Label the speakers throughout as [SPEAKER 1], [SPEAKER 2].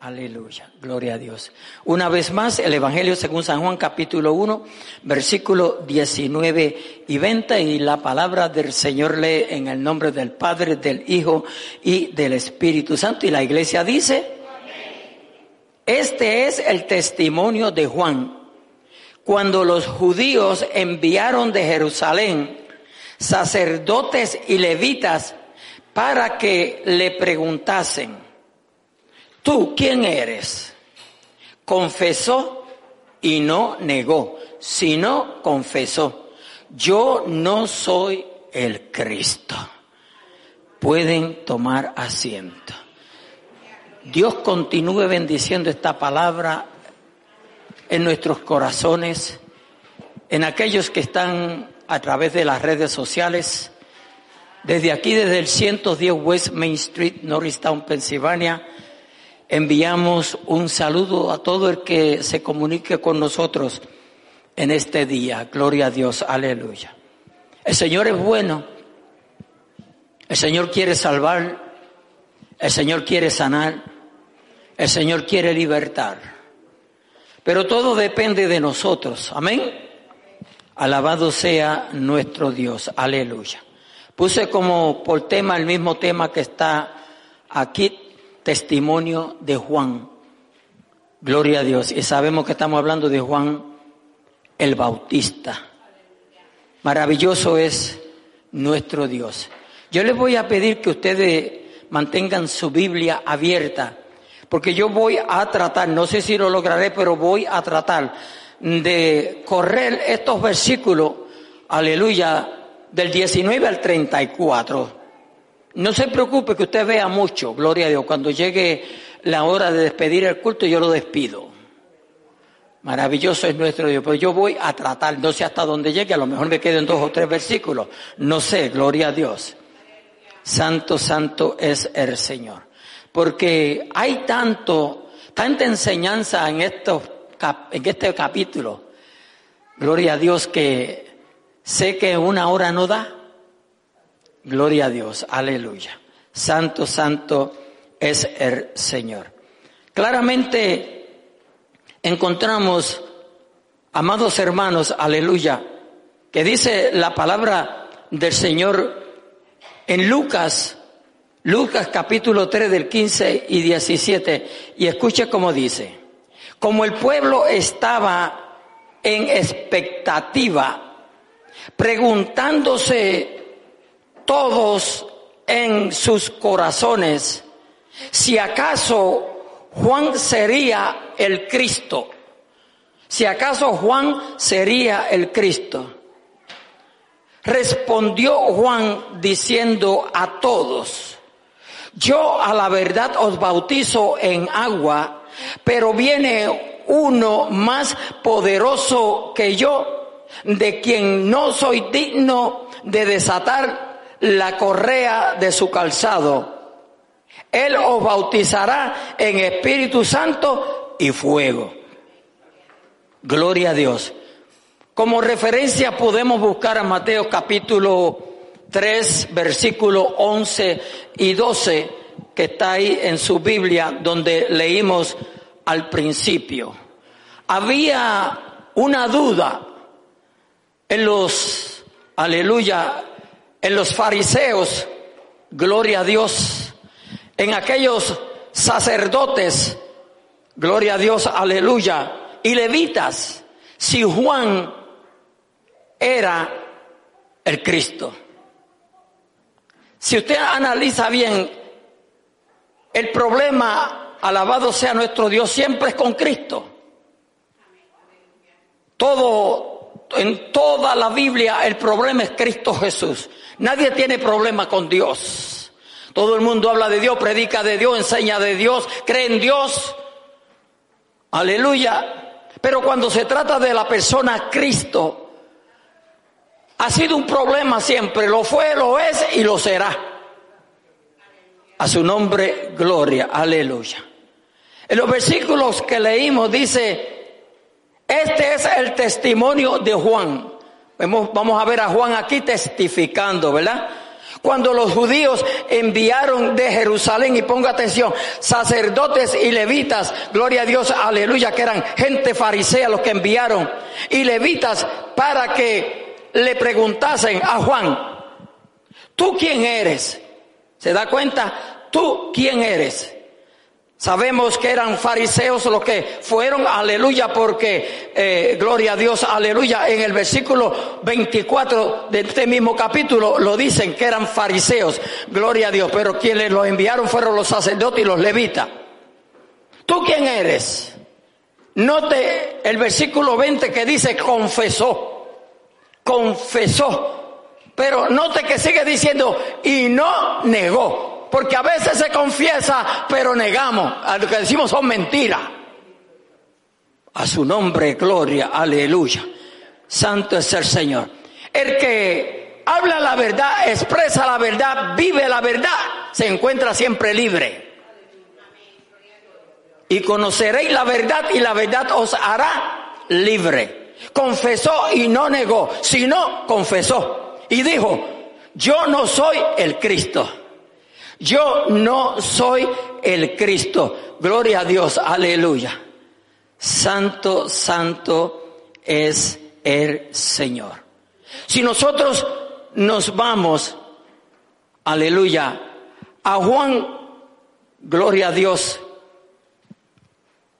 [SPEAKER 1] Aleluya, gloria a Dios. Una vez más, el Evangelio según San Juan capítulo 1, versículo 19 y 20 y la palabra del Señor lee en el nombre del Padre, del Hijo y del Espíritu Santo. Y la iglesia dice, este es el testimonio de Juan. Cuando los judíos enviaron de Jerusalén sacerdotes y levitas para que le preguntasen, ¿tú quién eres? Confesó y no negó, sino confesó, yo no soy el Cristo. Pueden tomar asiento. Dios continúe bendiciendo esta palabra en nuestros corazones, en aquellos que están a través de las redes sociales. Desde aquí, desde el 110 West Main Street, Norristown, Pensilvania, enviamos un saludo a todo el que se comunique con nosotros en este día. Gloria a Dios, aleluya. El Señor es bueno, el Señor quiere salvar, el Señor quiere sanar, el Señor quiere libertar. Pero todo depende de nosotros, amén. Alabado sea nuestro Dios, aleluya. Puse como por tema el mismo tema que está aquí testimonio de Juan. Gloria a Dios. Y sabemos que estamos hablando de Juan el Bautista. Maravilloso es nuestro Dios. Yo les voy a pedir que ustedes mantengan su Biblia abierta, porque yo voy a tratar, no sé si lo lograré, pero voy a tratar de correr estos versículos, aleluya, del 19 al 34. No se preocupe que usted vea mucho, gloria a Dios. Cuando llegue la hora de despedir el culto, yo lo despido. Maravilloso es nuestro Dios, pero yo voy a tratar, no sé hasta dónde llegue, a lo mejor me queden dos o tres versículos, no sé, gloria a Dios. Santo, santo es el Señor. Porque hay tanto, tanta enseñanza en, estos, en este capítulo, gloria a Dios, que sé que una hora no da, Gloria a Dios, aleluya. Santo, santo es el Señor. Claramente encontramos, amados hermanos, aleluya, que dice la palabra del Señor en Lucas, Lucas capítulo 3 del 15 y 17, y escuche cómo dice, como el pueblo estaba en expectativa, preguntándose todos en sus corazones si acaso Juan sería el Cristo, si acaso Juan sería el Cristo. Respondió Juan diciendo a todos, yo a la verdad os bautizo en agua, pero viene uno más poderoso que yo, de quien no soy digno de desatar la correa de su calzado. Él os bautizará en Espíritu Santo y fuego. Gloria a Dios. Como referencia podemos buscar a Mateo capítulo 3, versículo 11 y 12, que está ahí en su Biblia, donde leímos al principio. Había una duda en los, aleluya, en los fariseos, gloria a Dios, en aquellos sacerdotes, gloria a Dios, aleluya, y levitas, si Juan era el Cristo. Si usted analiza bien, el problema, alabado sea nuestro Dios, siempre es con Cristo. Todo, en toda la Biblia, el problema es Cristo Jesús. Nadie tiene problema con Dios. Todo el mundo habla de Dios, predica de Dios, enseña de Dios, cree en Dios. Aleluya. Pero cuando se trata de la persona Cristo, ha sido un problema siempre. Lo fue, lo es y lo será. A su nombre, gloria. Aleluya. En los versículos que leímos dice, este es el testimonio de Juan. Vamos a ver a Juan aquí testificando, ¿verdad? Cuando los judíos enviaron de Jerusalén, y ponga atención, sacerdotes y levitas, gloria a Dios, aleluya, que eran gente farisea los que enviaron, y levitas para que le preguntasen a Juan, ¿tú quién eres? ¿Se da cuenta? ¿Tú quién eres? Sabemos que eran fariseos los que fueron, aleluya, porque, eh, gloria a Dios, aleluya, en el versículo 24 de este mismo capítulo lo dicen que eran fariseos, gloria a Dios, pero quienes los enviaron fueron los sacerdotes y los levitas. ¿Tú quién eres? Note el versículo 20 que dice confesó, confesó, pero note que sigue diciendo y no negó porque a veces se confiesa, pero negamos. A lo que decimos son mentiras. A su nombre, gloria, aleluya. Santo es el Señor. El que habla la verdad, expresa la verdad, vive la verdad, se encuentra siempre libre. Y conoceréis la verdad y la verdad os hará libre. Confesó y no negó, sino confesó. Y dijo, yo no soy el Cristo. Yo no soy el Cristo. Gloria a Dios, aleluya. Santo, santo es el Señor. Si nosotros nos vamos, aleluya, a Juan, gloria a Dios,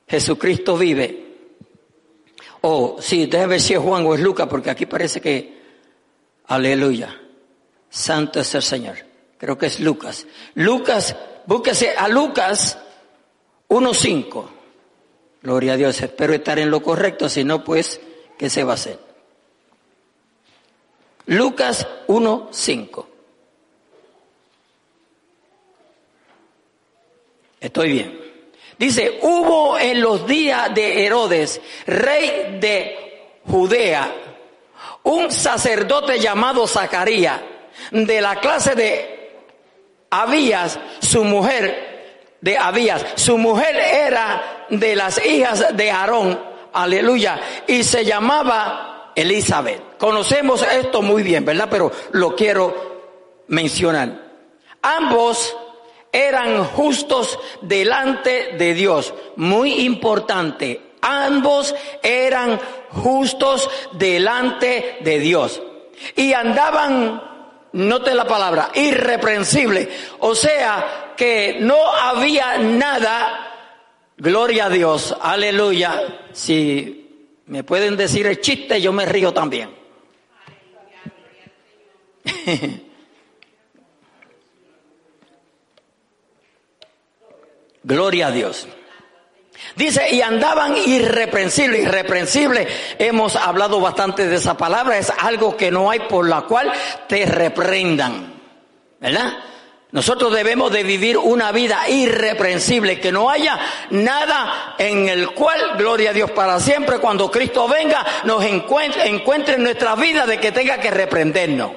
[SPEAKER 1] Jesucristo vive. O sí, déjame ver si es Juan o es Lucas, porque aquí parece que, aleluya, santo es el Señor creo que es Lucas. Lucas, búsquese a Lucas 1.5. Gloria a Dios, espero estar en lo correcto, si no, pues, ¿qué se va a hacer? Lucas 1.5. Estoy bien. Dice, hubo en los días de Herodes, rey de Judea, un sacerdote llamado Zacarías, de la clase de Abías, su mujer de Abías, su mujer era de las hijas de Aarón, aleluya, y se llamaba Elizabeth. Conocemos esto muy bien, ¿verdad? Pero lo quiero mencionar. Ambos eran justos delante de Dios. Muy importante. Ambos eran justos delante de Dios. Y andaban note la palabra, irreprensible. O sea que no había nada, gloria a Dios, aleluya. Si me pueden decir el chiste, yo me río también. gloria a Dios. Dice, y andaban irreprensibles, irreprensible. Hemos hablado bastante de esa palabra, es algo que no hay por la cual te reprendan. ¿Verdad? Nosotros debemos de vivir una vida irreprensible, que no haya nada en el cual, gloria a Dios para siempre, cuando Cristo venga, nos encuentre, encuentre en nuestra vida de que tenga que reprendernos.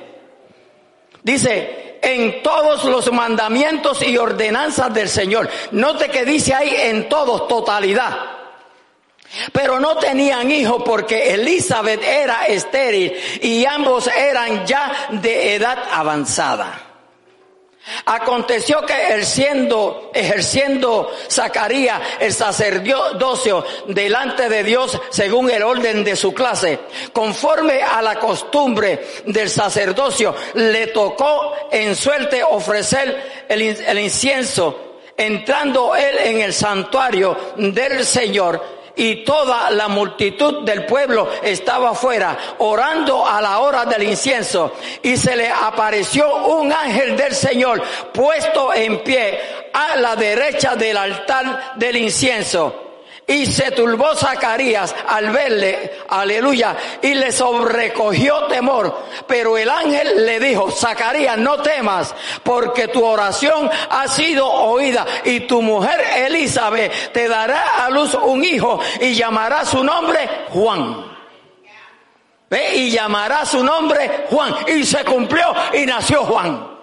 [SPEAKER 1] Dice, en todos los mandamientos y ordenanzas del Señor. Note que dice ahí en todos, totalidad. Pero no tenían hijo porque Elizabeth era estéril y ambos eran ya de edad avanzada. Aconteció que siendo, ejerciendo Zacarías el sacerdocio delante de Dios según el orden de su clase, conforme a la costumbre del sacerdocio, le tocó en suerte ofrecer el, el incienso, entrando él en el santuario del Señor y toda la multitud del pueblo estaba afuera orando a la hora del incienso y se le apareció un ángel del Señor puesto en pie a la derecha del altar del incienso. Y se turbó Zacarías al verle, aleluya, y le sobrecogió temor. Pero el ángel le dijo, Zacarías, no temas, porque tu oración ha sido oída y tu mujer Elizabeth te dará a luz un hijo y llamará su nombre Juan. ¿Ve? Y llamará su nombre Juan. Y se cumplió y nació Juan.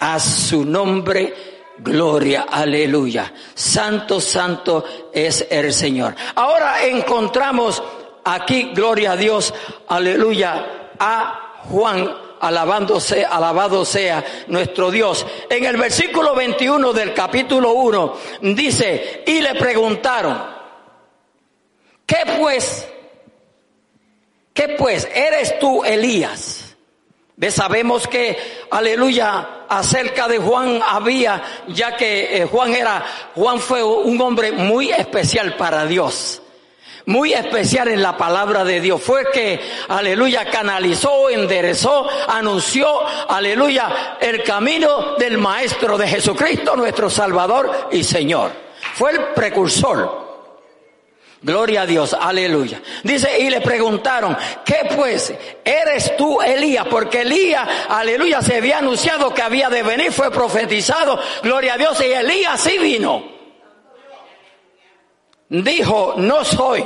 [SPEAKER 1] A su nombre Gloria, aleluya. Santo, santo es el Señor. Ahora encontramos aquí, gloria a Dios, aleluya, a Juan, alabándose, alabado sea nuestro Dios. En el versículo 21 del capítulo 1 dice, y le preguntaron, ¿qué pues? ¿Qué pues? ¿Eres tú Elías? Sabemos que, aleluya, acerca de Juan había, ya que eh, Juan era, Juan fue un hombre muy especial para Dios. Muy especial en la palabra de Dios. Fue que, aleluya, canalizó, enderezó, anunció, aleluya, el camino del Maestro de Jesucristo, nuestro Salvador y Señor. Fue el precursor. Gloria a Dios, aleluya. Dice, y le preguntaron, ¿qué pues? ¿Eres tú Elías? Porque Elías, aleluya, se había anunciado que había de venir, fue profetizado, gloria a Dios, y Elías sí vino. Dijo, no soy.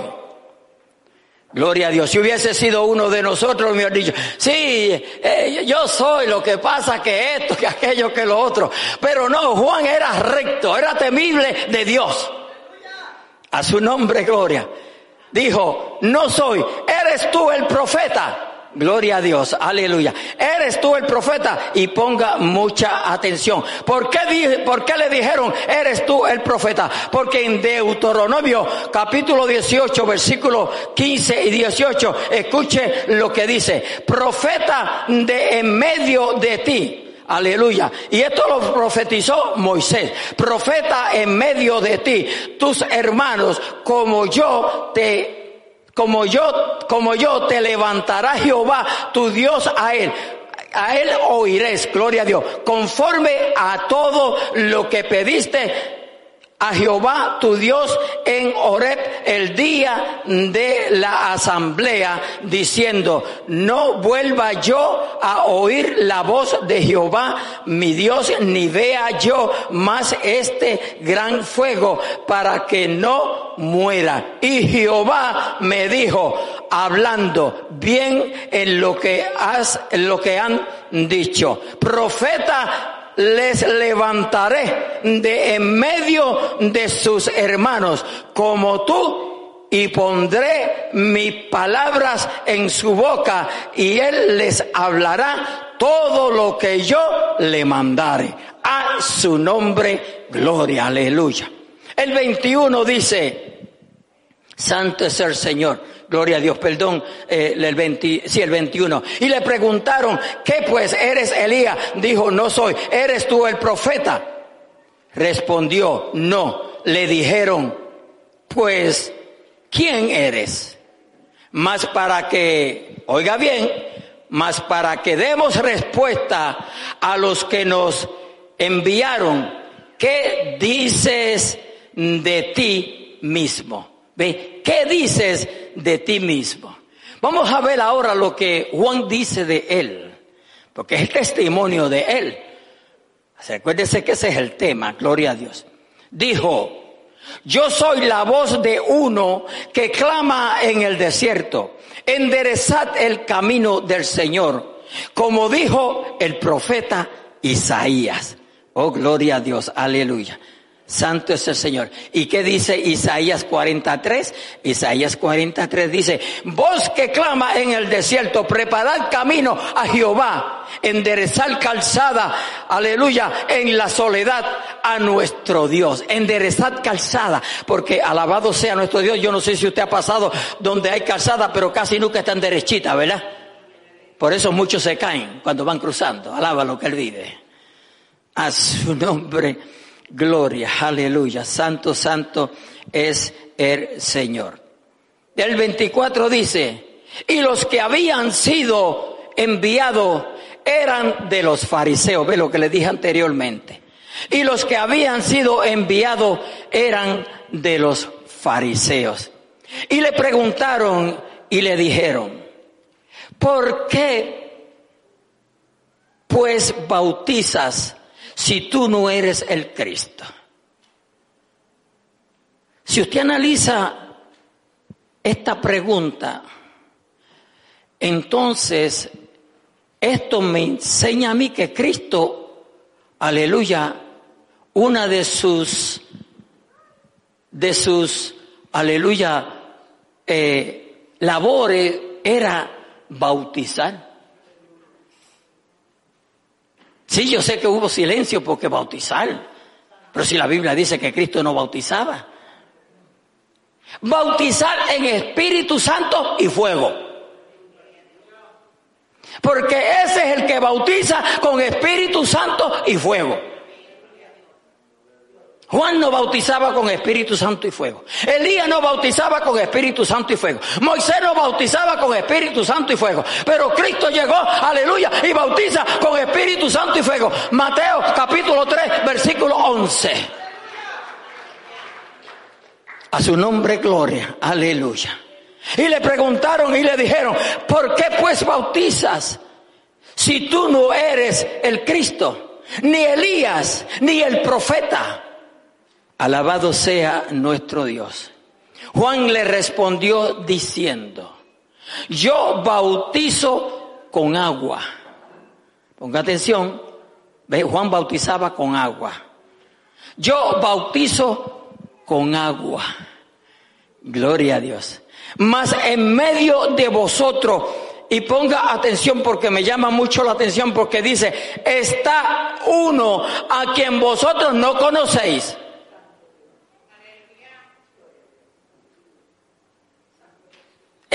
[SPEAKER 1] Gloria a Dios. Si hubiese sido uno de nosotros, me hubiera dicho, sí, eh, yo soy, lo que pasa que esto, que aquello, que lo otro. Pero no, Juan era recto, era temible de Dios a su nombre gloria. Dijo, no soy, eres tú el profeta. Gloria a Dios, aleluya. Eres tú el profeta y ponga mucha atención. ¿Por qué, ¿Por qué le dijeron, eres tú el profeta? Porque en Deuteronomio capítulo 18, versículo 15 y 18, escuche lo que dice, profeta de en medio de ti Aleluya. Y esto lo profetizó Moisés. Profeta en medio de ti, tus hermanos, como yo te como yo, como yo te levantará Jehová, tu Dios a él. A él oiréis, gloria a Dios, conforme a todo lo que pediste a Jehová tu Dios en Horeb el día de la asamblea, diciendo, no vuelva yo a oír la voz de Jehová mi Dios, ni vea yo más este gran fuego para que no muera. Y Jehová me dijo, hablando bien en lo que has, en lo que han dicho, profeta les levantaré de en medio de sus hermanos como tú y pondré mis palabras en su boca y él les hablará todo lo que yo le mandare. A su nombre, gloria, aleluya. El 21 dice, Santo es el Señor Gloria a Dios, perdón, eh, el 20, sí, el 21. Y le preguntaron, ¿qué pues eres Elías? Dijo, no soy. ¿Eres tú el profeta? Respondió, no. Le dijeron, pues, ¿quién eres? Más para que, oiga bien, más para que demos respuesta a los que nos enviaron, ¿qué dices de ti mismo? ¿Ve? ¿Qué dices de ti mismo? Vamos a ver ahora lo que Juan dice de él, porque es el testimonio de él. Recuérdese que ese es el tema, gloria a Dios. Dijo, yo soy la voz de uno que clama en el desierto, enderezad el camino del Señor, como dijo el profeta Isaías. Oh, gloria a Dios, aleluya. Santo es el Señor. ¿Y qué dice Isaías 43? Isaías 43 dice, voz que clama en el desierto, preparad camino a Jehová, enderezar calzada, aleluya, en la soledad a nuestro Dios. Enderezad calzada, porque alabado sea nuestro Dios. Yo no sé si usted ha pasado donde hay calzada, pero casi nunca están derechita, ¿verdad? Por eso muchos se caen cuando van cruzando. Alaba lo que él vive. A su nombre gloria, aleluya, santo, santo es el Señor. El 24 dice, y los que habían sido enviados eran de los fariseos, ve lo que le dije anteriormente. Y los que habían sido enviados eran de los fariseos. Y le preguntaron y le dijeron, ¿por qué pues bautizas si tú no eres el Cristo? Si usted analiza esta pregunta, entonces esto me enseña a mí que Cristo, aleluya, una de sus, de sus, aleluya, eh, labores era bautizar. Sí, yo sé que hubo silencio porque bautizar. Pero si la Biblia dice que Cristo no bautizaba. Bautizar en Espíritu Santo y fuego. Porque ese es el que bautiza con Espíritu Santo y fuego. Juan no bautizaba con Espíritu Santo y fuego. Elías no bautizaba con Espíritu Santo y fuego. Moisés no bautizaba con Espíritu Santo y fuego. Pero Cristo llegó, aleluya, y bautiza con Espíritu Santo y fuego. Mateo capítulo 3, versículo 11. A su nombre gloria, aleluya. Y le preguntaron y le dijeron, ¿por qué pues bautizas si tú no eres el Cristo, ni Elías, ni el profeta? Alabado sea nuestro Dios. Juan le respondió diciendo, yo bautizo con agua. Ponga atención, Juan bautizaba con agua. Yo bautizo con agua. Gloria a Dios. Mas en medio de vosotros, y ponga atención porque me llama mucho la atención porque dice, está uno a quien vosotros no conocéis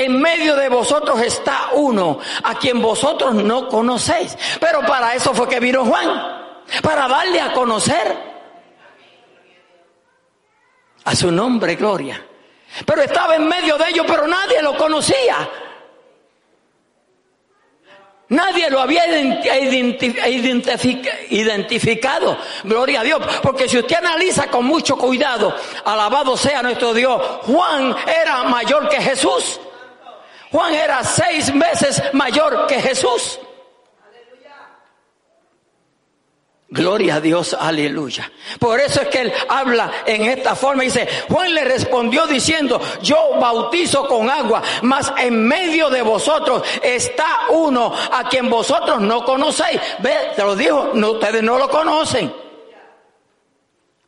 [SPEAKER 1] En medio de vosotros está uno a quien vosotros no conocéis. Pero para eso fue que vino Juan, para darle a conocer a su nombre, gloria. Pero estaba en medio de ellos, pero nadie lo conocía. Nadie lo había identificado. Gloria a Dios. Porque si usted analiza con mucho cuidado, alabado sea nuestro Dios, Juan era mayor que Jesús. Juan era seis veces mayor que Jesús. Gloria a Dios, aleluya. Por eso es que él habla en esta forma. Dice, Juan le respondió diciendo, yo bautizo con agua, mas en medio de vosotros está uno a quien vosotros no conocéis. Ve, te lo dijo, no, ustedes no lo conocen.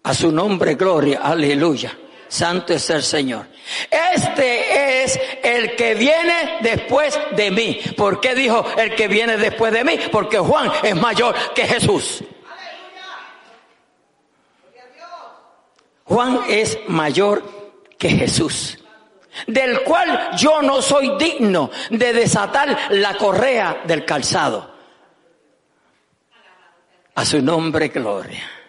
[SPEAKER 1] A su nombre, gloria, aleluya. Santo es el Señor. Este es el que viene después de mí. ¿Por qué dijo el que viene después de mí? Porque Juan es mayor que Jesús. Juan es mayor que Jesús, del cual yo no soy digno de desatar la correa del calzado. A su nombre, gloria.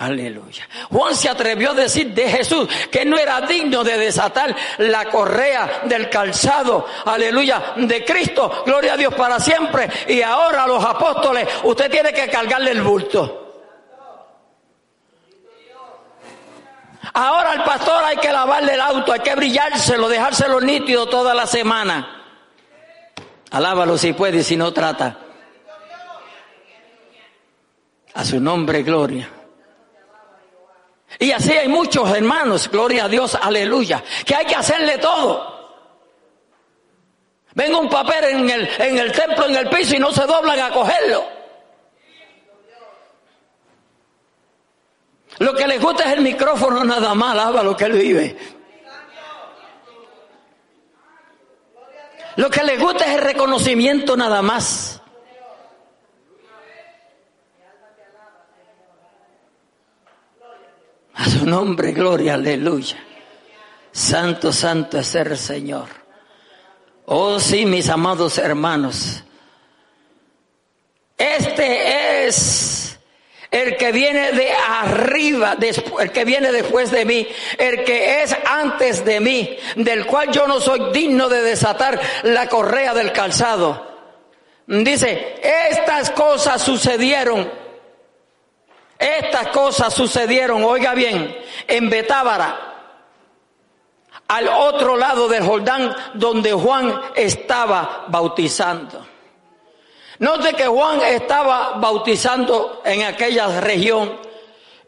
[SPEAKER 1] Aleluya. Juan se atrevió a decir de Jesús que no era digno de desatar la correa del calzado. Aleluya. De Cristo. Gloria a Dios para siempre. Y ahora los apóstoles, usted tiene que cargarle el bulto. Ahora al pastor hay que lavarle el auto, hay que brillárselo, dejárselo nítido toda la semana. Alábalo si puede, si no trata. A su nombre, gloria. Y así hay muchos hermanos, gloria a Dios, aleluya, que hay que hacerle todo. Venga un papel en el, en el templo, en el piso y no se doblan a cogerlo. Lo que le gusta es el micrófono nada más, alaba lo que él vive. Lo que le gusta es el reconocimiento nada más. A su nombre, gloria, aleluya. Santo, santo es el Señor. Oh sí, mis amados hermanos. Este es el que viene de arriba, el que viene después de mí, el que es antes de mí, del cual yo no soy digno de desatar la correa del calzado. Dice, estas cosas sucedieron estas cosas sucedieron, oiga bien, en Betábara, al otro lado del Jordán, donde Juan estaba bautizando. Note que Juan estaba bautizando en aquella región.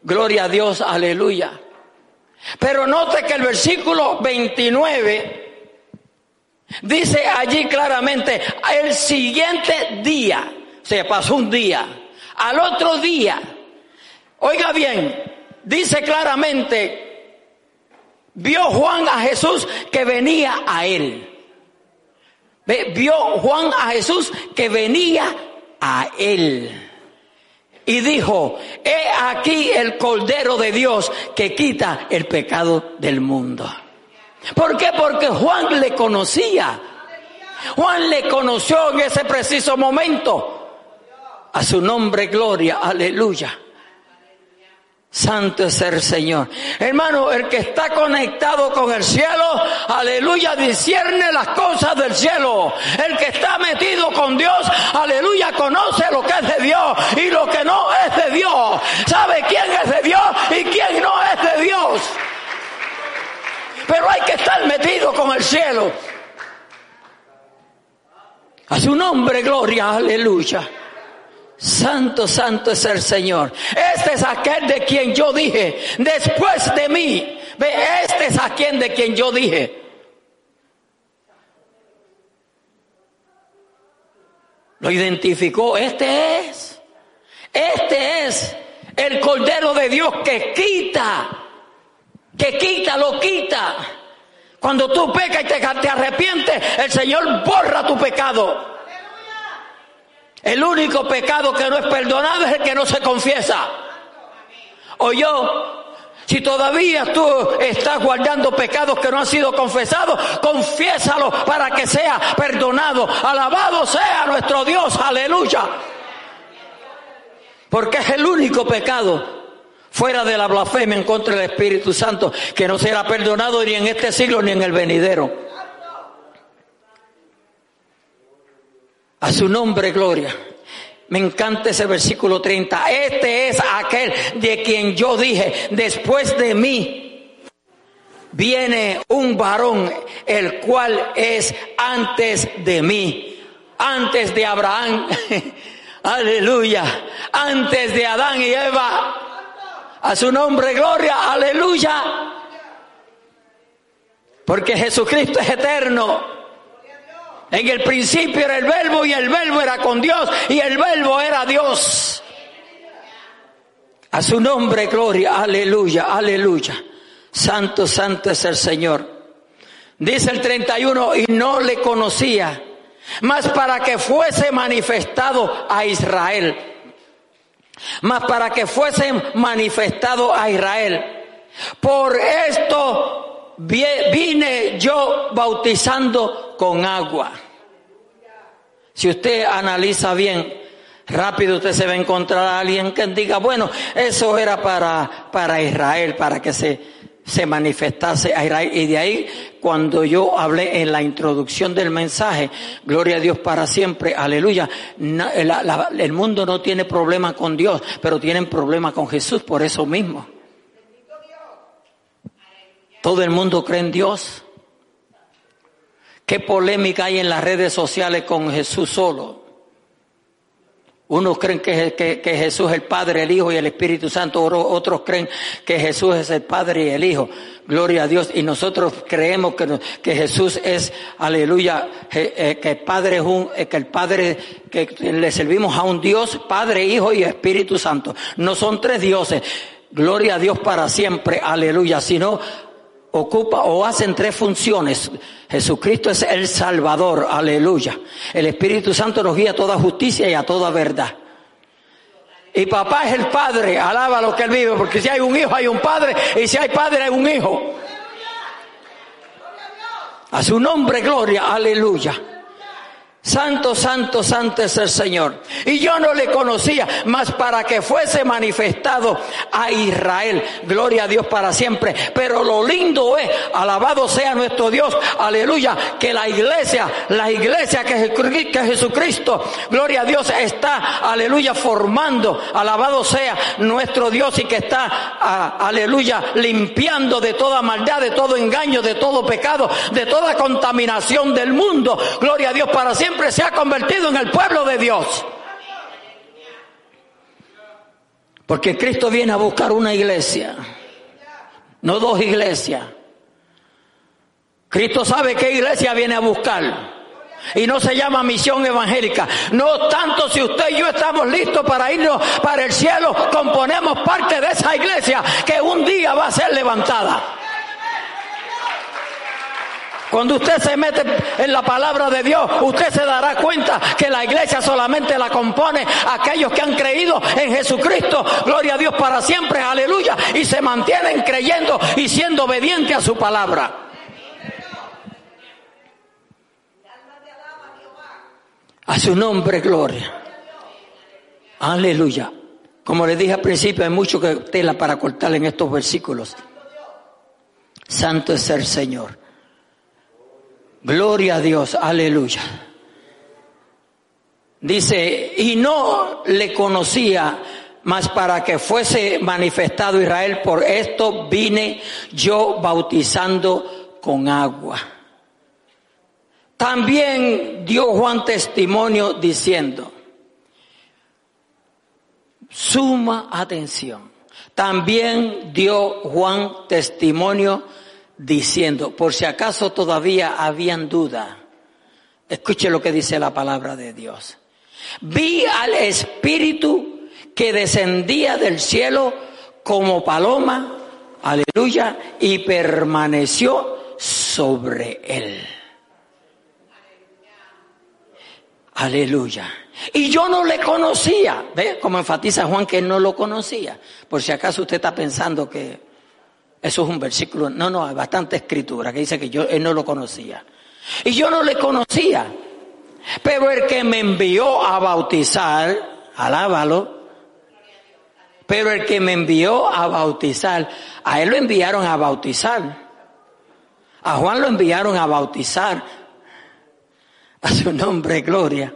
[SPEAKER 1] Gloria a Dios, aleluya. Pero note que el versículo 29 dice allí claramente, el siguiente día, se pasó un día, al otro día, Oiga bien, dice claramente, vio Juan a Jesús que venía a él. Vio Juan a Jesús que venía a él. Y dijo, he aquí el Cordero de Dios que quita el pecado del mundo. ¿Por qué? Porque Juan le conocía. Juan le conoció en ese preciso momento. A su nombre, gloria, aleluya. Santo es el Señor. Hermano, el que está conectado con el cielo, aleluya, discierne las cosas del cielo. El que está metido con Dios, aleluya, conoce lo que es de Dios y lo que no es de Dios. Sabe quién es de Dios y quién no es de Dios. Pero hay que estar metido con el cielo. A su nombre, gloria, aleluya. Santo, santo es el Señor. Este es aquel de quien yo dije, después de mí. Ve, este es aquel de quien yo dije. Lo identificó, este es. Este es el Cordero de Dios que quita, que quita, lo quita. Cuando tú pecas y te, te arrepientes, el Señor borra tu pecado. El único pecado que no es perdonado es el que no se confiesa. O yo, si todavía tú estás guardando pecados que no han sido confesados, confiésalo para que sea perdonado. Alabado sea nuestro Dios, aleluya. Porque es el único pecado fuera de la blasfemia en contra del Espíritu Santo que no será perdonado ni en este siglo ni en el venidero. A su nombre, gloria. Me encanta ese versículo 30. Este es aquel de quien yo dije, después de mí viene un varón, el cual es antes de mí, antes de Abraham. aleluya. Antes de Adán y Eva. A su nombre, gloria. Aleluya. Porque Jesucristo es eterno. En el principio era el verbo y el verbo era con Dios y el verbo era Dios. A su nombre, gloria, aleluya, aleluya. Santo, santo es el Señor. Dice el 31, y no le conocía, mas para que fuese manifestado a Israel. Mas para que fuese manifestado a Israel. Por esto vine yo bautizando con agua. Si usted analiza bien, rápido usted se va a encontrar a alguien que diga, bueno, eso era para, para Israel, para que se, se manifestase a Israel. Y de ahí, cuando yo hablé en la introducción del mensaje, gloria a Dios para siempre, aleluya, el mundo no tiene problema con Dios, pero tienen problema con Jesús por eso mismo. Todo el mundo cree en Dios. ¿Qué polémica hay en las redes sociales con Jesús solo? Unos creen que, Jesús es el Padre, el Hijo y el Espíritu Santo. Otros creen que Jesús es el Padre y el Hijo. Gloria a Dios. Y nosotros creemos que, que Jesús es, aleluya, eh, que el Padre es un, eh, que el Padre, que le servimos a un Dios, Padre, Hijo y Espíritu Santo. No son tres dioses. Gloria a Dios para siempre. Aleluya. Sino ocupa o hacen tres funciones. Jesucristo es el Salvador, aleluya. El Espíritu Santo nos guía a toda justicia y a toda verdad. Y papá es el Padre, alaba lo que él vive, porque si hay un hijo hay un padre, y si hay padre hay un hijo. A su nombre, gloria, aleluya. Santo, santo, santo es el Señor. Y yo no le conocía, más para que fuese manifestado a Israel. Gloria a Dios para siempre. Pero lo lindo es, alabado sea nuestro Dios, aleluya, que la iglesia, la iglesia que, que Jesucristo, gloria a Dios, está, aleluya, formando. Alabado sea nuestro Dios y que está, aleluya, limpiando de toda maldad, de todo engaño, de todo pecado, de toda contaminación del mundo. Gloria a Dios para siempre se ha convertido en el pueblo de Dios. Porque Cristo viene a buscar una iglesia, no dos iglesias. Cristo sabe qué iglesia viene a buscar. Y no se llama misión evangélica. No tanto si usted y yo estamos listos para irnos para el cielo, componemos parte de esa iglesia que un día va a ser levantada. Cuando usted se mete en la palabra de Dios, usted se dará cuenta que la iglesia solamente la compone aquellos que han creído en Jesucristo. Gloria a Dios para siempre, aleluya. Y se mantienen creyendo y siendo obedientes a su palabra. A su nombre, gloria. Aleluya. Como le dije al principio, hay mucho que tela para cortar en estos versículos. Santo es el Señor. Gloria a Dios, aleluya. Dice, y no le conocía, mas para que fuese manifestado Israel, por esto vine yo bautizando con agua. También dio Juan testimonio diciendo, suma atención. También dio Juan testimonio diciendo, por si acaso todavía habían duda, escuche lo que dice la palabra de Dios. Vi al Espíritu que descendía del cielo como paloma, aleluya, y permaneció sobre él. Aleluya. Y yo no le conocía. ¿Ve? Como enfatiza Juan que no lo conocía. Por si acaso usted está pensando que eso es un versículo. No, no, hay bastante escritura que dice que yo él no lo conocía. Y yo no le conocía. Pero el que me envió a bautizar, alábalo. Pero el que me envió a bautizar, a él lo enviaron a bautizar. A Juan lo enviaron a bautizar. A su nombre, gloria.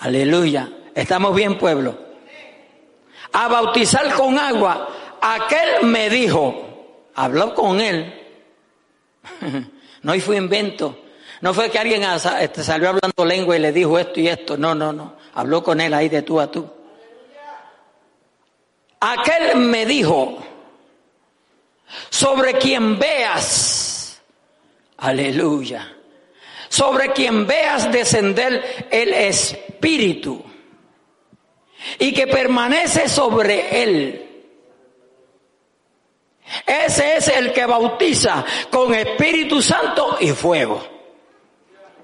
[SPEAKER 1] Aleluya. ¿Estamos bien, pueblo? A bautizar con agua. Aquel me dijo, habló con él. No fue invento. No fue que alguien este, salió hablando lengua y le dijo esto y esto. No, no, no. Habló con él ahí de tú a tú. Aquel me dijo, sobre quien veas, aleluya, sobre quien veas descender el Espíritu y que permanece sobre él. Ese es el que bautiza con Espíritu Santo y fuego.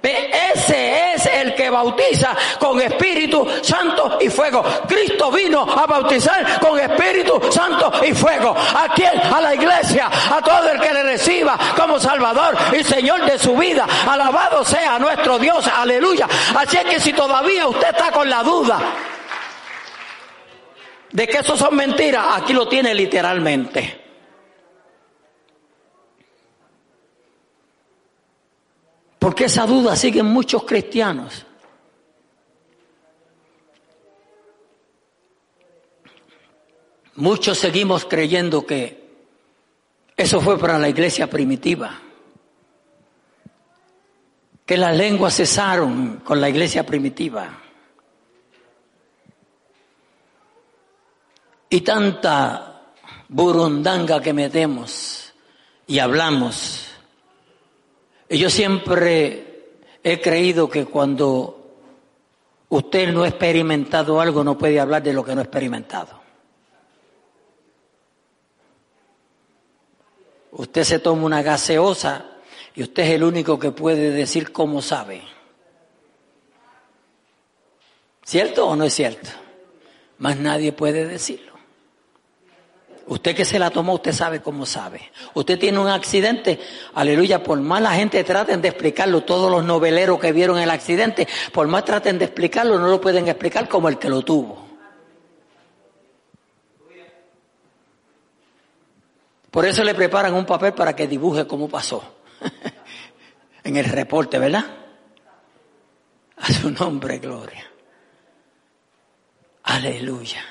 [SPEAKER 1] Ese es el que bautiza con Espíritu Santo y fuego. Cristo vino a bautizar con Espíritu Santo y fuego. ¿A quién? A la iglesia, a todo el que le reciba como Salvador y Señor de su vida. Alabado sea nuestro Dios, aleluya. Así es que si todavía usted está con la duda de que eso son mentiras, aquí lo tiene literalmente. Porque esa duda sigue en muchos cristianos. Muchos seguimos creyendo que eso fue para la iglesia primitiva, que las lenguas cesaron con la iglesia primitiva. Y tanta burundanga que metemos y hablamos yo siempre he creído que cuando usted no ha experimentado algo, no puede hablar de lo que no ha experimentado. Usted se toma una gaseosa y usted es el único que puede decir cómo sabe. ¿Cierto o no es cierto? Más nadie puede decirlo. Usted que se la tomó, usted sabe cómo sabe. Usted tiene un accidente, aleluya, por más la gente traten de explicarlo, todos los noveleros que vieron el accidente, por más traten de explicarlo, no lo pueden explicar como el que lo tuvo. Por eso le preparan un papel para que dibuje cómo pasó. en el reporte, ¿verdad? A su nombre, gloria. Aleluya.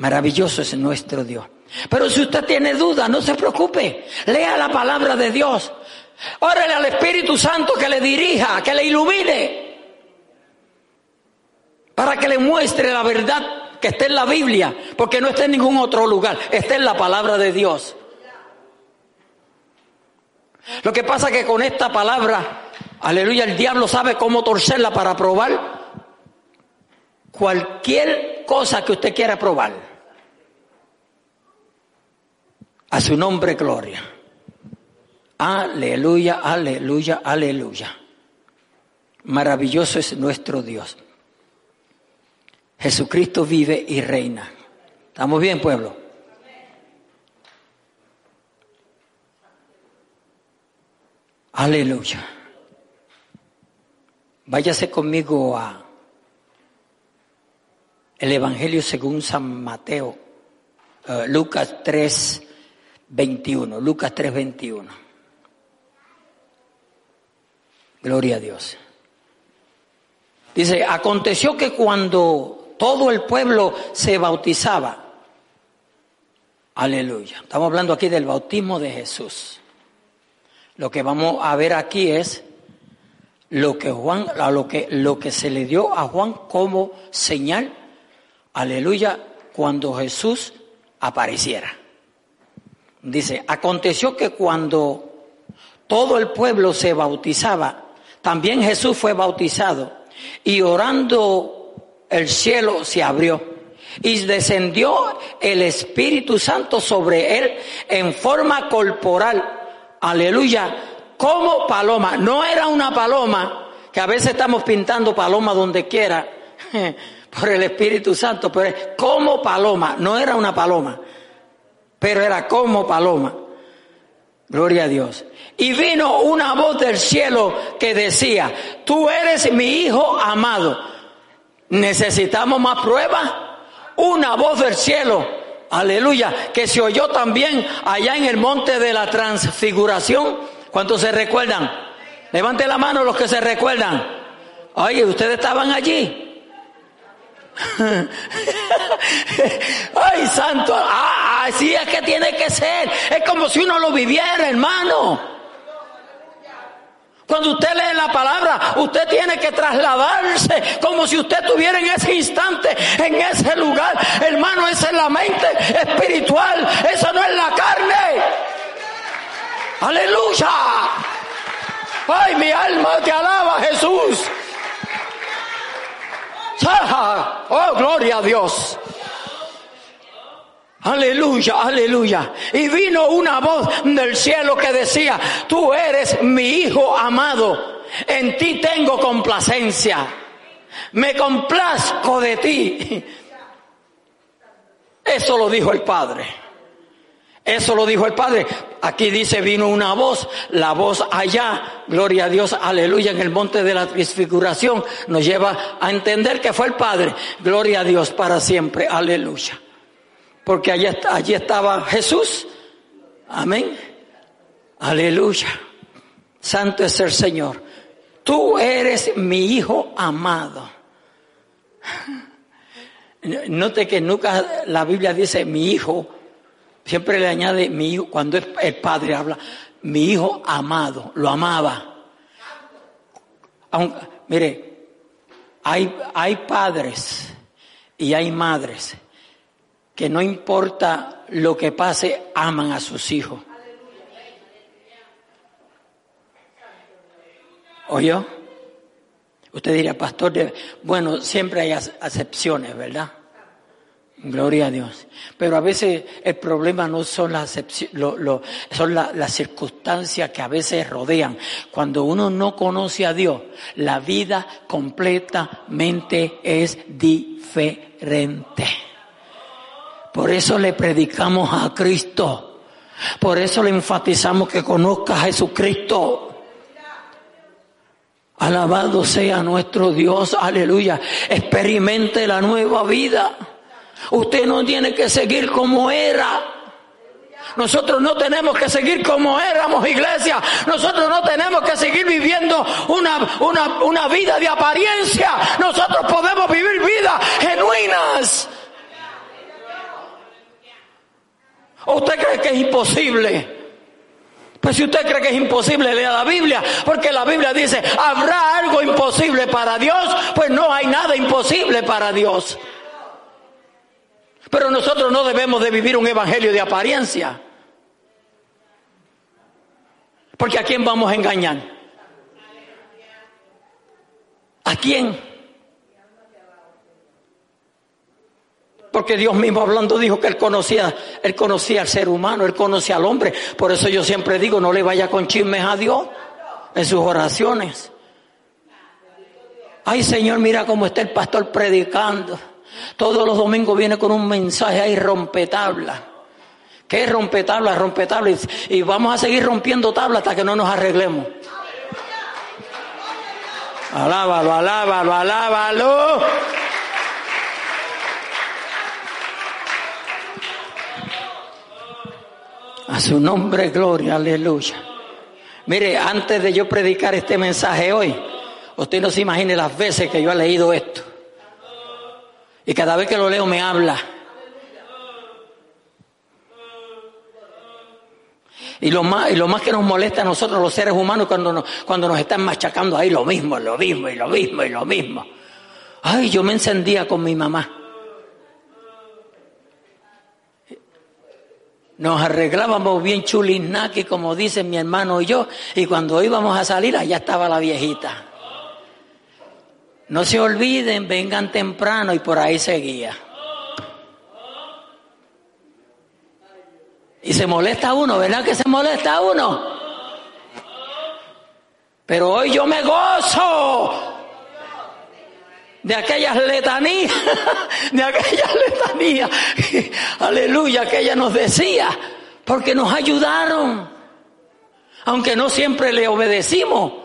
[SPEAKER 1] Maravilloso es nuestro Dios. Pero si usted tiene duda, no se preocupe. Lea la palabra de Dios. Órale al Espíritu Santo que le dirija, que le ilumine. Para que le muestre la verdad que está en la Biblia. Porque no está en ningún otro lugar. Está en la palabra de Dios. Lo que pasa es que con esta palabra, aleluya, el diablo sabe cómo torcerla para probar cualquier cosa que usted quiera probar. A su nombre, gloria. Aleluya, aleluya, aleluya. Maravilloso es nuestro Dios. Jesucristo vive y reina. ¿Estamos bien, pueblo? Aleluya. Váyase conmigo a el Evangelio según San Mateo, uh, Lucas 3, 21. Lucas 3, 21. Gloria a Dios. Dice, aconteció que cuando todo el pueblo se bautizaba, aleluya, estamos hablando aquí del bautismo de Jesús. Lo que vamos a ver aquí es lo que Juan, lo que, lo que se le dio a Juan como señal, aleluya, cuando Jesús apareciera. Dice, aconteció que cuando todo el pueblo se bautizaba, también Jesús fue bautizado y orando el cielo se abrió y descendió el Espíritu Santo sobre él en forma corporal. Aleluya, como paloma. No era una paloma, que a veces estamos pintando paloma donde quiera por el Espíritu Santo, pero como paloma. No era una paloma, pero era como paloma. Gloria a Dios. Y vino una voz del cielo que decía, tú eres mi hijo amado. ¿Necesitamos más pruebas? Una voz del cielo, aleluya, que se oyó también allá en el monte de la transfiguración. ¿Cuántos se recuerdan? Levante la mano los que se recuerdan. Oye, ustedes estaban allí. Ay, santo, ah, así es que tiene que ser. Es como si uno lo viviera, hermano. Cuando usted lee la palabra, usted tiene que trasladarse como si usted estuviera en ese instante, en ese lugar. Hermano, esa es la mente espiritual, eso no es la carne. Aleluya. Ay, mi alma te alaba, Jesús. Oh, gloria a Dios. Aleluya, aleluya. Y vino una voz del cielo que decía, tú eres mi hijo amado, en ti tengo complacencia, me complazco de ti. Eso lo dijo el Padre. Eso lo dijo el Padre. Aquí dice, vino una voz, la voz allá, gloria a Dios, aleluya, en el monte de la transfiguración, nos lleva a entender que fue el Padre. Gloria a Dios para siempre, aleluya. Porque allí, allí estaba Jesús. Amén. Aleluya. Santo es el Señor. Tú eres mi hijo amado. Note que nunca la Biblia dice mi hijo Siempre le añade mi hijo, cuando el padre habla, mi hijo amado, lo amaba. Aunque, mire, hay, hay padres y hay madres que no importa lo que pase, aman a sus hijos. ¿Oyó? Usted diría, pastor, bueno, siempre hay acepciones, ¿verdad? Gloria a Dios. Pero a veces el problema no son las lo, son las circunstancias que a veces rodean. Cuando uno no conoce a Dios, la vida completamente es diferente. Por eso le predicamos a Cristo. Por eso le enfatizamos que conozca a Jesucristo. Alabado sea nuestro Dios, aleluya. Experimente la nueva vida. Usted no tiene que seguir como era. Nosotros no tenemos que seguir como éramos, iglesia. Nosotros no tenemos que seguir viviendo una, una, una vida de apariencia. Nosotros podemos vivir vidas genuinas. ¿O usted cree que es imposible? Pues si usted cree que es imposible, lea la Biblia, porque la Biblia dice, ¿habrá algo imposible para Dios? Pues no hay nada imposible para Dios. Pero nosotros no debemos de vivir un evangelio de apariencia. Porque ¿a quién vamos a engañar? ¿A quién? Porque Dios mismo hablando dijo que él conocía, él conocía al ser humano, él conocía al hombre. Por eso yo siempre digo, no le vaya con chismes a Dios en sus oraciones. Ay Señor, mira cómo está el pastor predicando. Todos los domingos viene con un mensaje ahí rompetabla. ¿Qué es rompetabla? Rompetabla. Y vamos a seguir rompiendo tablas hasta que no nos arreglemos. Alábalo, alábalo, alábalo. A su nombre, gloria, aleluya. Mire, antes de yo predicar este mensaje hoy, usted no se imagine las veces que yo he leído esto. Y cada vez que lo leo me habla. Y lo más, y lo más que nos molesta a nosotros los seres humanos cuando nos, cuando nos están machacando ahí lo mismo, lo mismo, y lo mismo, y lo mismo. Ay, yo me encendía con mi mamá. Nos arreglábamos bien chulinaki, como dicen mi hermano y yo, y cuando íbamos a salir, allá estaba la viejita. No se olviden, vengan temprano, y por ahí seguía. Y se molesta uno, ¿verdad que se molesta uno? Pero hoy yo me gozo de aquellas letanías, de aquellas letanías, aleluya, que ella nos decía, porque nos ayudaron, aunque no siempre le obedecimos,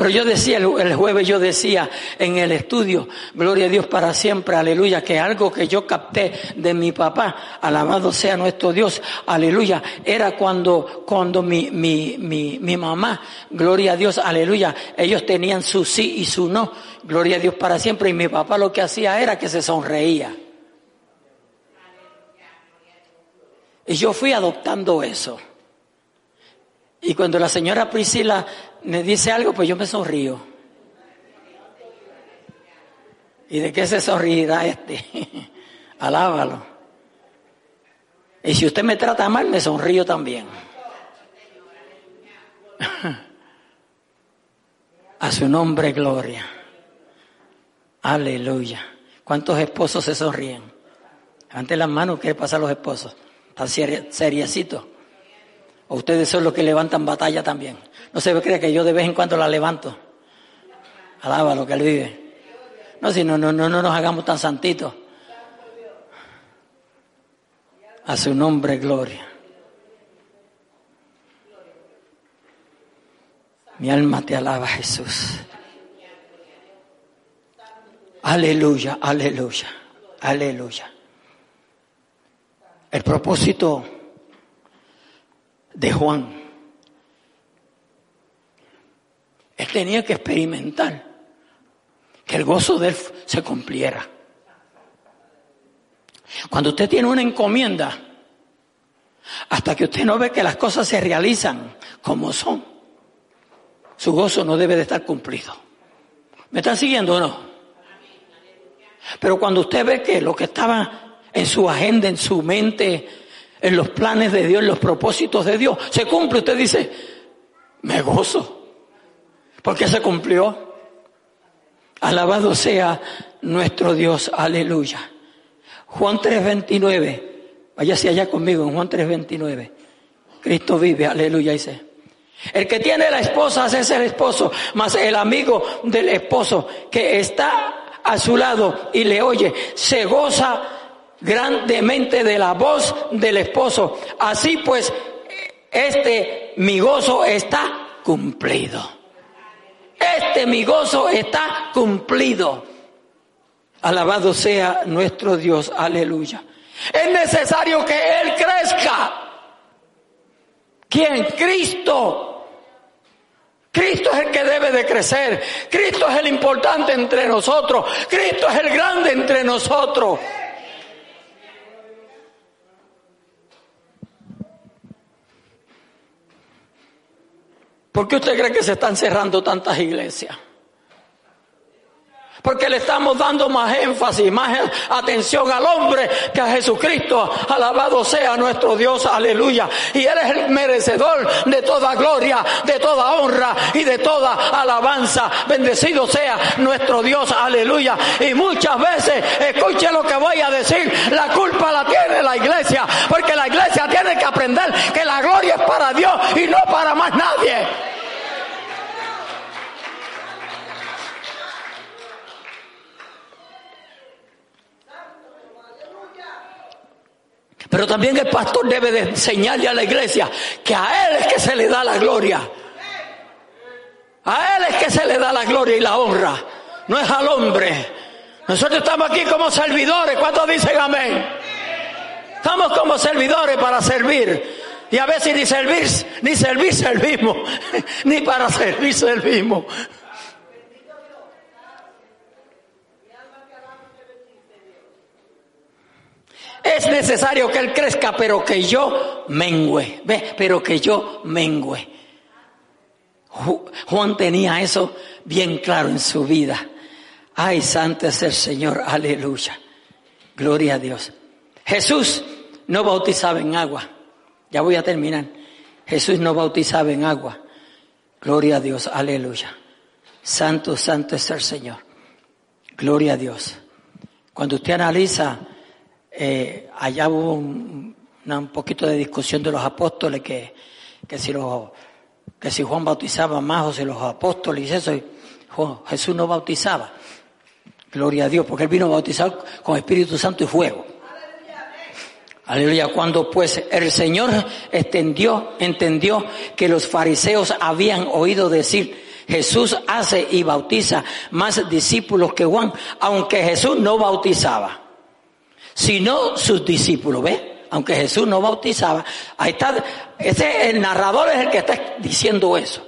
[SPEAKER 1] pero yo decía, el jueves yo decía en el estudio, gloria a Dios para siempre, aleluya, que algo que yo capté de mi papá, alabado sea nuestro Dios, aleluya, era cuando, cuando mi, mi, mi, mi mamá, gloria a Dios, aleluya, ellos tenían su sí y su no, gloria a Dios para siempre, y mi papá lo que hacía era que se sonreía. Y yo fui adoptando eso. Y cuando la señora Priscila me dice algo, pues yo me sonrío. ¿Y de qué se sonreirá este? Alábalo. Y si usted me trata mal, me sonrío también. A su nombre, gloria. Aleluya. ¿Cuántos esposos se sonríen? Ante las manos, ¿qué pasa a los esposos? Están seriecitos. O ustedes son los que levantan batalla también. No se cree que yo de vez en cuando la levanto. Alaba lo que él vive. No, si no, no, no, no nos hagamos tan santitos. A su nombre, gloria. Mi alma te alaba, Jesús. Aleluya, aleluya, aleluya. El propósito de Juan. Él tenía que experimentar que el gozo de él se cumpliera. Cuando usted tiene una encomienda, hasta que usted no ve que las cosas se realizan como son, su gozo no debe de estar cumplido. ¿Me están siguiendo o no? Pero cuando usted ve que lo que estaba en su agenda, en su mente, en los planes de Dios, en los propósitos de Dios, se cumple. Usted dice, me gozo. Porque se cumplió. Alabado sea nuestro Dios. Aleluya. Juan 3.29. Váyase allá conmigo en Juan 3.29. Cristo vive. Aleluya. Dice. El que tiene la esposa es el esposo, mas el amigo del esposo que está a su lado y le oye, se goza grandemente de la voz del esposo. Así pues, este mi gozo está cumplido. Este mi gozo está cumplido. Alabado sea nuestro Dios. Aleluya. Es necesario que Él crezca. ¿Quién? Cristo. Cristo es el que debe de crecer. Cristo es el importante entre nosotros. Cristo es el grande entre nosotros. ¿Por qué usted cree que se están cerrando tantas iglesias? Porque le estamos dando más énfasis, más atención al hombre que a Jesucristo. Alabado sea nuestro Dios, aleluya. Y Él es el merecedor de toda gloria, de toda honra y de toda alabanza. Bendecido sea nuestro Dios, aleluya. Y muchas veces, escuche lo que voy a decir, la culpa la tiene la iglesia. Porque la iglesia tiene que aprender que la gloria es para Dios y no para más nadie. Pero también el pastor debe de enseñarle a la iglesia que a él es que se le da la gloria. A él es que se le da la gloria y la honra. No es al hombre. Nosotros estamos aquí como servidores. ¿Cuántos dicen amén? Estamos como servidores para servir. Y a veces ni servir, ni servir servimos. ni para servir servimos. Es necesario que Él crezca, pero que yo mengüe. Ve, pero que yo mengüe. Juan tenía eso bien claro en su vida. Ay, santo es el Señor, aleluya. Gloria a Dios. Jesús no bautizaba en agua. Ya voy a terminar. Jesús no bautizaba en agua. Gloria a Dios, aleluya. Santo, santo es el Señor. Gloria a Dios. Cuando usted analiza eh, allá hubo un, poquito de discusión de los apóstoles que, que, si los, que si Juan bautizaba más o si los apóstoles y eso, Jesús no bautizaba. Gloria a Dios, porque él vino a bautizar con Espíritu Santo y fuego. Aleluya. Cuando pues el Señor extendió, entendió que los fariseos habían oído decir, Jesús hace y bautiza más discípulos que Juan, aunque Jesús no bautizaba sino sus discípulos. ¿Ve? Aunque Jesús no bautizaba, ahí está, ese el narrador es el que está diciendo eso.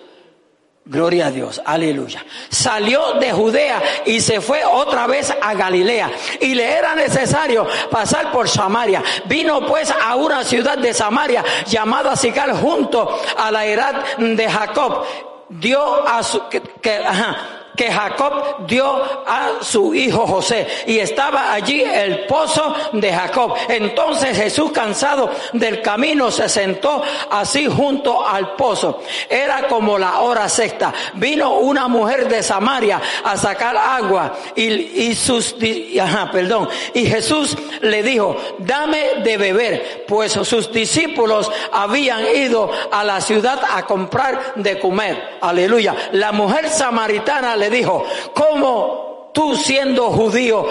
[SPEAKER 1] Gloria a Dios, aleluya. Salió de Judea y se fue otra vez a Galilea y le era necesario pasar por Samaria. Vino pues a una ciudad de Samaria llamada Sicar junto a la edad de Jacob. Dio a su, que, ajá, que Jacob dio a su hijo José y estaba allí el pozo de Jacob. Entonces Jesús cansado del camino se sentó así junto al pozo. Era como la hora sexta. Vino una mujer de Samaria a sacar agua y, y sus, perdón, y Jesús le dijo, dame de beber, pues sus discípulos habían ido a la ciudad a comprar de comer. Aleluya. La mujer samaritana le dijo, ¿cómo tú siendo judío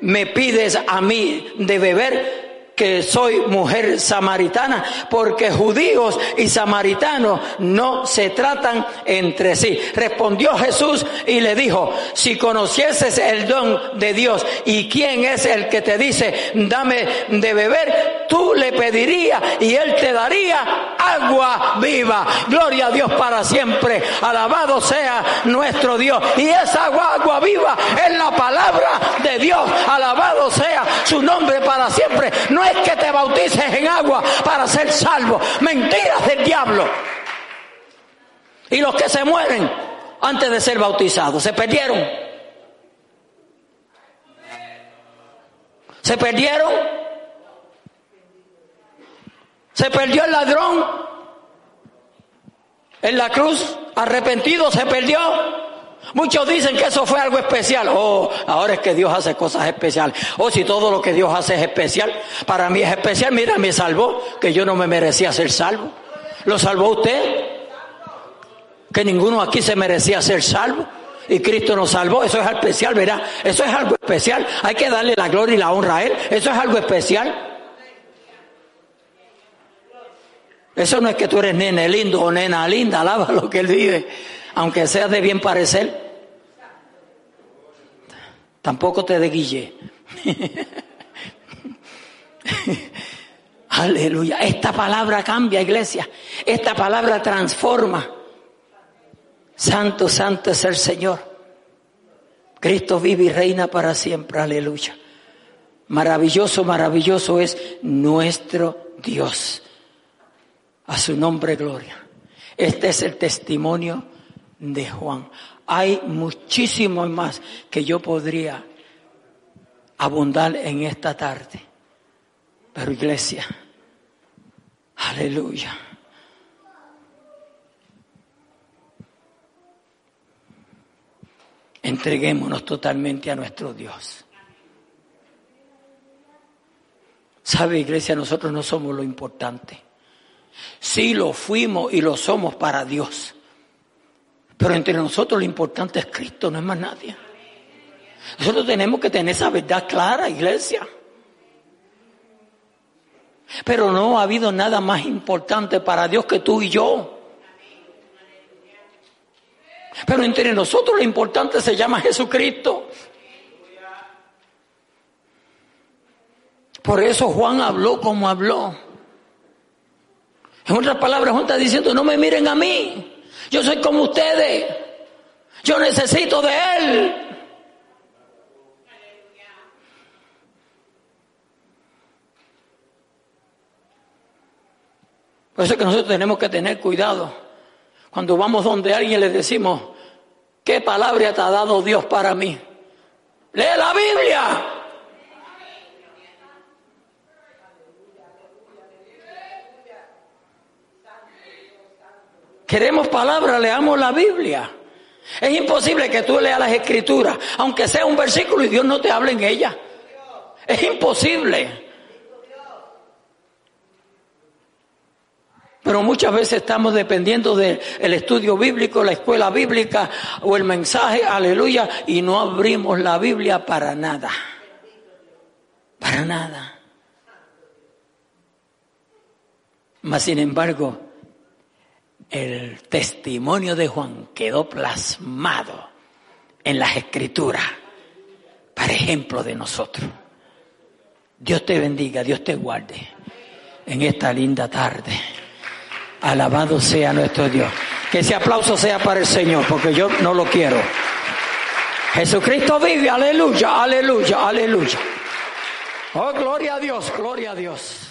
[SPEAKER 1] me pides a mí de beber? Que soy mujer samaritana, porque judíos y samaritanos no se tratan entre sí. Respondió Jesús y le dijo, si conocieses el don de Dios y quién es el que te dice, dame de beber, tú le pedirías y él te daría agua viva. Gloria a Dios para siempre. Alabado sea nuestro Dios. Y esa agua, agua viva es la palabra de Dios. Alabado sea su nombre para siempre. Es que te bautices en agua para ser salvo. Mentiras del diablo. Y los que se mueren antes de ser bautizados, se perdieron. Se perdieron. Se perdió el ladrón en la cruz, arrepentido, se perdió. Muchos dicen que eso fue algo especial. Oh, ahora es que Dios hace cosas especiales. Oh, si todo lo que Dios hace es especial, para mí es especial. Mira, me salvó, que yo no me merecía ser salvo. ¿Lo salvó usted? Que ninguno aquí se merecía ser salvo. Y Cristo nos salvó. Eso es especial, ¿verdad? Eso es algo especial. Hay que darle la gloria y la honra a Él. Eso es algo especial. Eso no es que tú eres nene lindo o nena linda, alaba lo que Él dice aunque seas de bien parecer, tampoco te de Aleluya. Esta palabra cambia, iglesia. Esta palabra transforma. Santo, santo es el Señor. Cristo vive y reina para siempre. Aleluya. Maravilloso, maravilloso es nuestro Dios. A su nombre, gloria. Este es el testimonio de Juan. Hay muchísimo más que yo podría abundar en esta tarde. Pero iglesia, aleluya. Entreguémonos totalmente a nuestro Dios. ¿Sabe, iglesia? Nosotros no somos lo importante. Sí lo fuimos y lo somos para Dios. Pero entre nosotros lo importante es Cristo, no es más nadie. Nosotros tenemos que tener esa verdad clara, iglesia. Pero no ha habido nada más importante para Dios que tú y yo. Pero entre nosotros lo importante se llama Jesucristo. Por eso Juan habló como habló. En otras palabras, Juan está diciendo, no me miren a mí. Yo soy como ustedes. Yo necesito de Él. Por eso es que nosotros tenemos que tener cuidado. Cuando vamos donde alguien le decimos, ¿qué palabra te ha dado Dios para mí? Lee la Biblia. Queremos palabra, leamos la Biblia. Es imposible que tú leas las escrituras, aunque sea un versículo y Dios no te hable en ella. Es imposible. Pero muchas veces estamos dependiendo del estudio bíblico, la escuela bíblica o el mensaje, aleluya, y no abrimos la Biblia para nada. Para nada. Mas sin embargo, el testimonio de Juan quedó plasmado en las escrituras para ejemplo de nosotros. Dios te bendiga, Dios te guarde en esta linda tarde. Alabado sea nuestro Dios. Que ese aplauso sea para el Señor, porque yo no lo quiero. Jesucristo vive, aleluya, aleluya, aleluya. Oh, gloria a Dios, gloria a Dios.